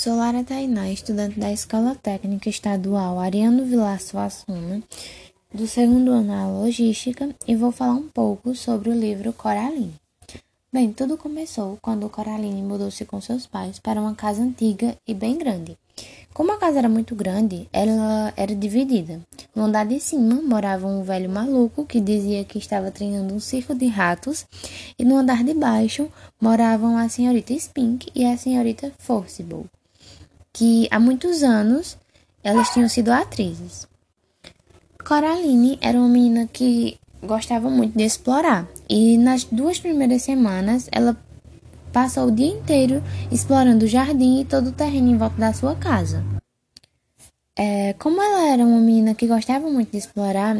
Sou Lara Tainá, estudante da Escola Técnica Estadual Ariano Vilar Suassuna, do segundo ano na Logística, e vou falar um pouco sobre o livro Coraline. Bem, tudo começou quando Coraline mudou-se com seus pais para uma casa antiga e bem grande. Como a casa era muito grande, ela era dividida. No andar de cima morava um velho maluco que dizia que estava treinando um circo de ratos, e no andar de baixo moravam a senhorita Spink e a senhorita Forcible que há muitos anos elas tinham sido atrizes. Coraline era uma menina que gostava muito de explorar e nas duas primeiras semanas ela passou o dia inteiro explorando o jardim e todo o terreno em volta da sua casa. É, como ela era uma menina que gostava muito de explorar,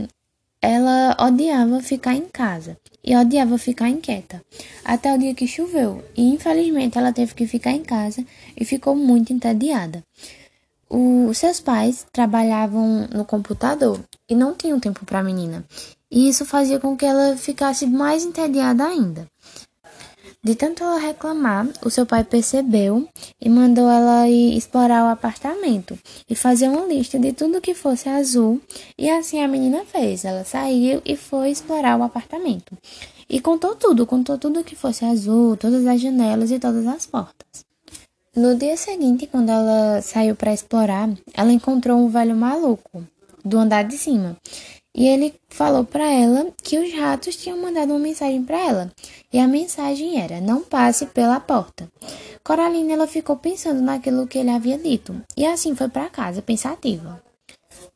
ela odiava ficar em casa e odiava ficar inquieta, até o dia que choveu, e infelizmente ela teve que ficar em casa e ficou muito entediada. Os seus pais trabalhavam no computador e não tinham tempo para a menina, e isso fazia com que ela ficasse mais entediada ainda. De tanto ela reclamar, o seu pai percebeu e mandou ela ir explorar o apartamento e fazer uma lista de tudo que fosse azul. E assim a menina fez. Ela saiu e foi explorar o apartamento. E contou tudo, contou tudo que fosse azul, todas as janelas e todas as portas. No dia seguinte, quando ela saiu para explorar, ela encontrou um velho maluco do andar de cima e ele falou para ela que os ratos tinham mandado uma mensagem para ela. E a mensagem era: "Não passe pela porta". Coraline ela ficou pensando naquilo que ele havia dito e assim foi para casa pensativa.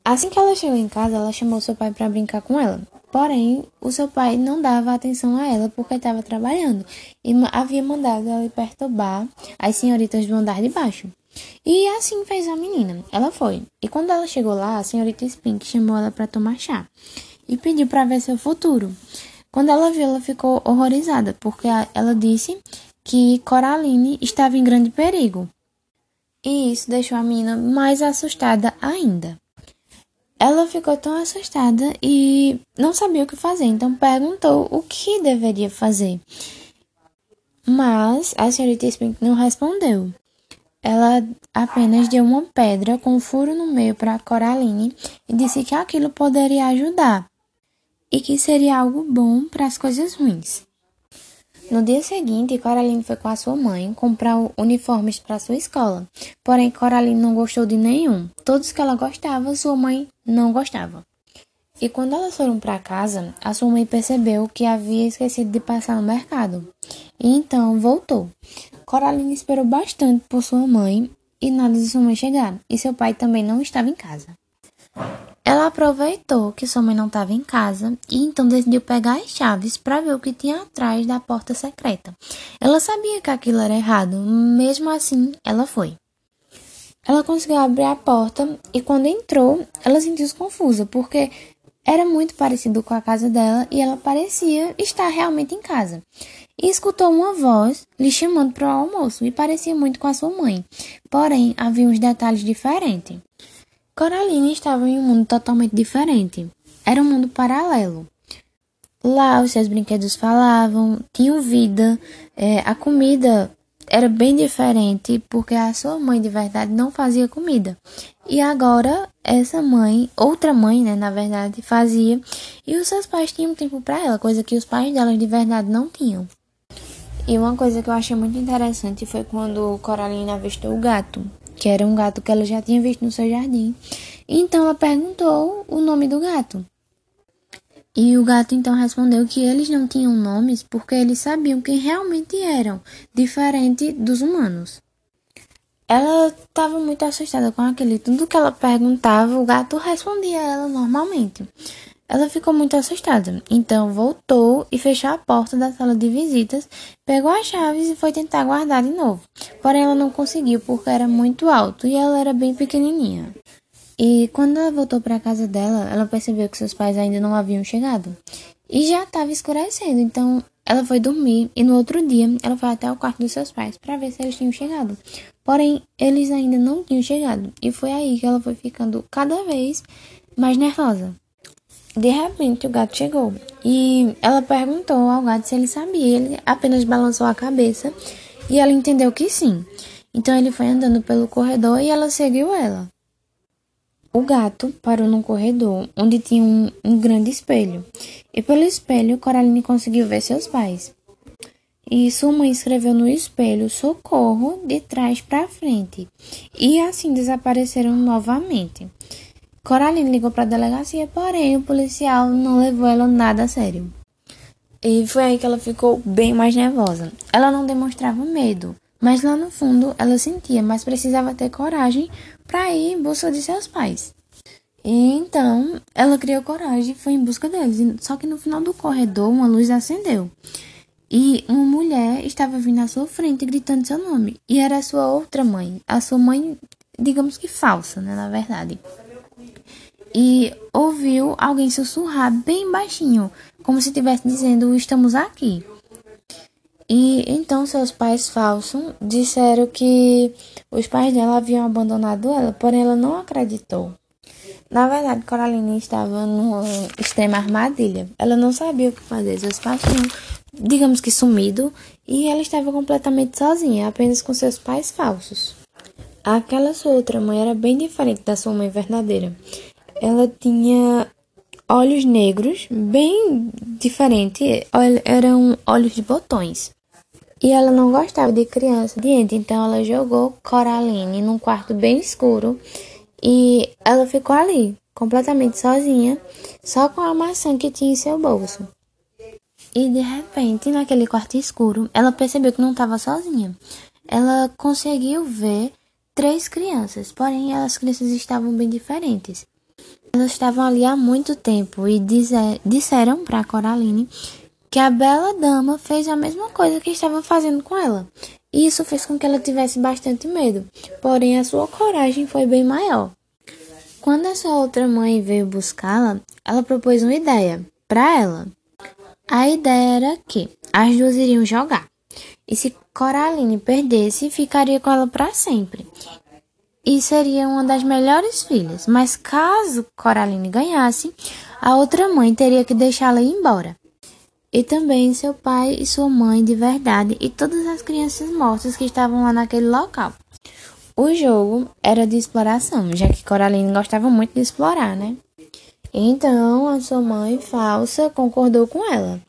Assim que ela chegou em casa, ela chamou seu pai para brincar com ela. Porém, o seu pai não dava atenção a ela porque estava trabalhando e havia mandado ela perturbar as senhoritas do andar de baixo. E assim fez a menina. Ela foi. E quando ela chegou lá, a senhorita Spink chamou ela para tomar chá e pediu para ver seu futuro. Quando ela viu, ela ficou horrorizada, porque ela disse que Coraline estava em grande perigo. E isso deixou a menina mais assustada ainda. Ela ficou tão assustada e não sabia o que fazer, então perguntou o que deveria fazer. Mas a senhorita Spink não respondeu. Ela apenas deu uma pedra com um furo no meio para Coraline e disse que aquilo poderia ajudar e que seria algo bom para as coisas ruins. No dia seguinte, Coraline foi com a sua mãe comprar uniformes para sua escola. Porém, Coraline não gostou de nenhum. Todos que ela gostava, sua mãe não gostava. E quando elas foram para casa, a sua mãe percebeu que havia esquecido de passar no mercado. E então voltou. Coraline esperou bastante por sua mãe e nada de sua mãe chegar, e seu pai também não estava em casa. Ela aproveitou que sua mãe não estava em casa e então decidiu pegar as chaves para ver o que tinha atrás da porta secreta. Ela sabia que aquilo era errado, mesmo assim, ela foi. Ela conseguiu abrir a porta e quando entrou, ela sentiu-se confusa, porque era muito parecido com a casa dela e ela parecia estar realmente em casa. E escutou uma voz lhe chamando para o almoço e parecia muito com a sua mãe, porém havia uns detalhes diferentes. Coraline estava em um mundo totalmente diferente. Era um mundo paralelo. Lá os seus brinquedos falavam, tinham vida, é, a comida era bem diferente porque a sua mãe de verdade não fazia comida. E agora essa mãe, outra mãe, né, na verdade, fazia e os seus pais tinham tempo para ela, coisa que os pais dela de verdade não tinham. E uma coisa que eu achei muito interessante foi quando Coraline avistou o gato, que era um gato que ela já tinha visto no seu jardim. Então ela perguntou o nome do gato. E o gato então respondeu que eles não tinham nomes porque eles sabiam quem realmente eram, diferente dos humanos. Ela estava muito assustada com aquele. Tudo que ela perguntava, o gato respondia a ela normalmente. Ela ficou muito assustada, então voltou e fechou a porta da sala de visitas, pegou as chaves e foi tentar guardar de novo. Porém, ela não conseguiu porque era muito alto e ela era bem pequenininha. E quando ela voltou para a casa dela, ela percebeu que seus pais ainda não haviam chegado. E já estava escurecendo, então ela foi dormir e no outro dia ela foi até o quarto dos seus pais para ver se eles tinham chegado. Porém, eles ainda não tinham chegado e foi aí que ela foi ficando cada vez mais nervosa. De repente, o gato chegou e ela perguntou ao gato se ele sabia. Ele apenas balançou a cabeça e ela entendeu que sim. Então ele foi andando pelo corredor e ela seguiu ela. O gato parou num corredor onde tinha um, um grande espelho. E pelo espelho, Coraline conseguiu ver seus pais. E sua mãe escreveu no espelho socorro de trás para frente. E assim desapareceram novamente. Coraline ligou para a delegacia, porém o policial não levou ela nada a sério. E foi aí que ela ficou bem mais nervosa. Ela não demonstrava medo, mas lá no fundo ela sentia, mas precisava ter coragem para ir em busca de seus pais. E então ela criou coragem e foi em busca deles. Só que no final do corredor uma luz acendeu. E uma mulher estava vindo à sua frente gritando seu nome. E era a sua outra mãe. A sua mãe, digamos que falsa, né? Na verdade. E ouviu alguém sussurrar bem baixinho, como se estivesse dizendo: Estamos aqui. E então seus pais falsos disseram que os pais dela haviam abandonado ela, porém ela não acreditou. Na verdade, Coraline estava numa extrema armadilha. Ela não sabia o que fazer. Seus pais tinham, digamos que, sumido e ela estava completamente sozinha, apenas com seus pais falsos. Aquela sua outra mãe era bem diferente da sua mãe verdadeira. Ela tinha olhos negros, bem diferente, eram olhos de botões. E ela não gostava de criança diante, então ela jogou Coraline num quarto bem escuro e ela ficou ali, completamente sozinha, só com a maçã que tinha em seu bolso. E de repente, naquele quarto escuro, ela percebeu que não estava sozinha. Ela conseguiu ver três crianças, porém as crianças estavam bem diferentes. Elas estavam ali há muito tempo e disseram para Coraline que a bela dama fez a mesma coisa que estava fazendo com ela. Isso fez com que ela tivesse bastante medo, porém a sua coragem foi bem maior. Quando a sua outra mãe veio buscá-la, ela propôs uma ideia para ela. A ideia era que as duas iriam jogar. E se Coraline perdesse, ficaria com ela para sempre e seria uma das melhores filhas, mas caso Coraline ganhasse, a outra mãe teria que deixá-la ir embora. E também seu pai e sua mãe de verdade e todas as crianças mortas que estavam lá naquele local. O jogo era de exploração, já que Coraline gostava muito de explorar, né? Então a sua mãe falsa concordou com ela.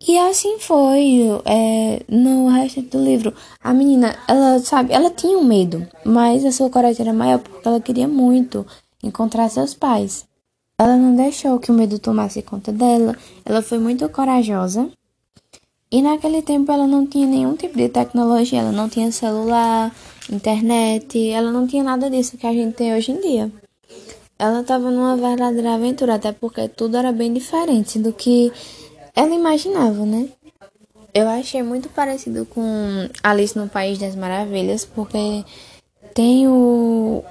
E assim foi é, no resto do livro. A menina, ela sabe, ela tinha um medo, mas a sua coragem era maior porque ela queria muito encontrar seus pais. Ela não deixou que o medo tomasse conta dela, ela foi muito corajosa. E naquele tempo ela não tinha nenhum tipo de tecnologia, ela não tinha celular, internet, ela não tinha nada disso que a gente tem hoje em dia. Ela estava numa verdadeira aventura, até porque tudo era bem diferente do que ela imaginava, né? Eu achei muito parecido com Alice no País das Maravilhas, porque tem o.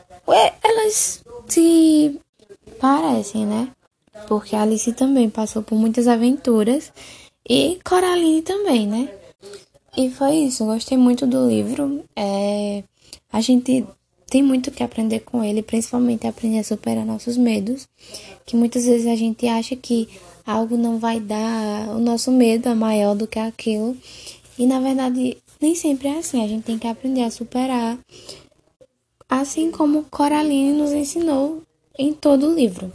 Elas se parecem, né? Porque Alice também passou por muitas aventuras e Coraline também, né? E foi isso, gostei muito do livro. É... A gente tem muito que aprender com ele, principalmente aprender a superar nossos medos, que muitas vezes a gente acha que algo não vai dar, o nosso medo é maior do que aquilo. E na verdade, nem sempre é assim, a gente tem que aprender a superar, assim como Coraline nos ensinou em todo o livro.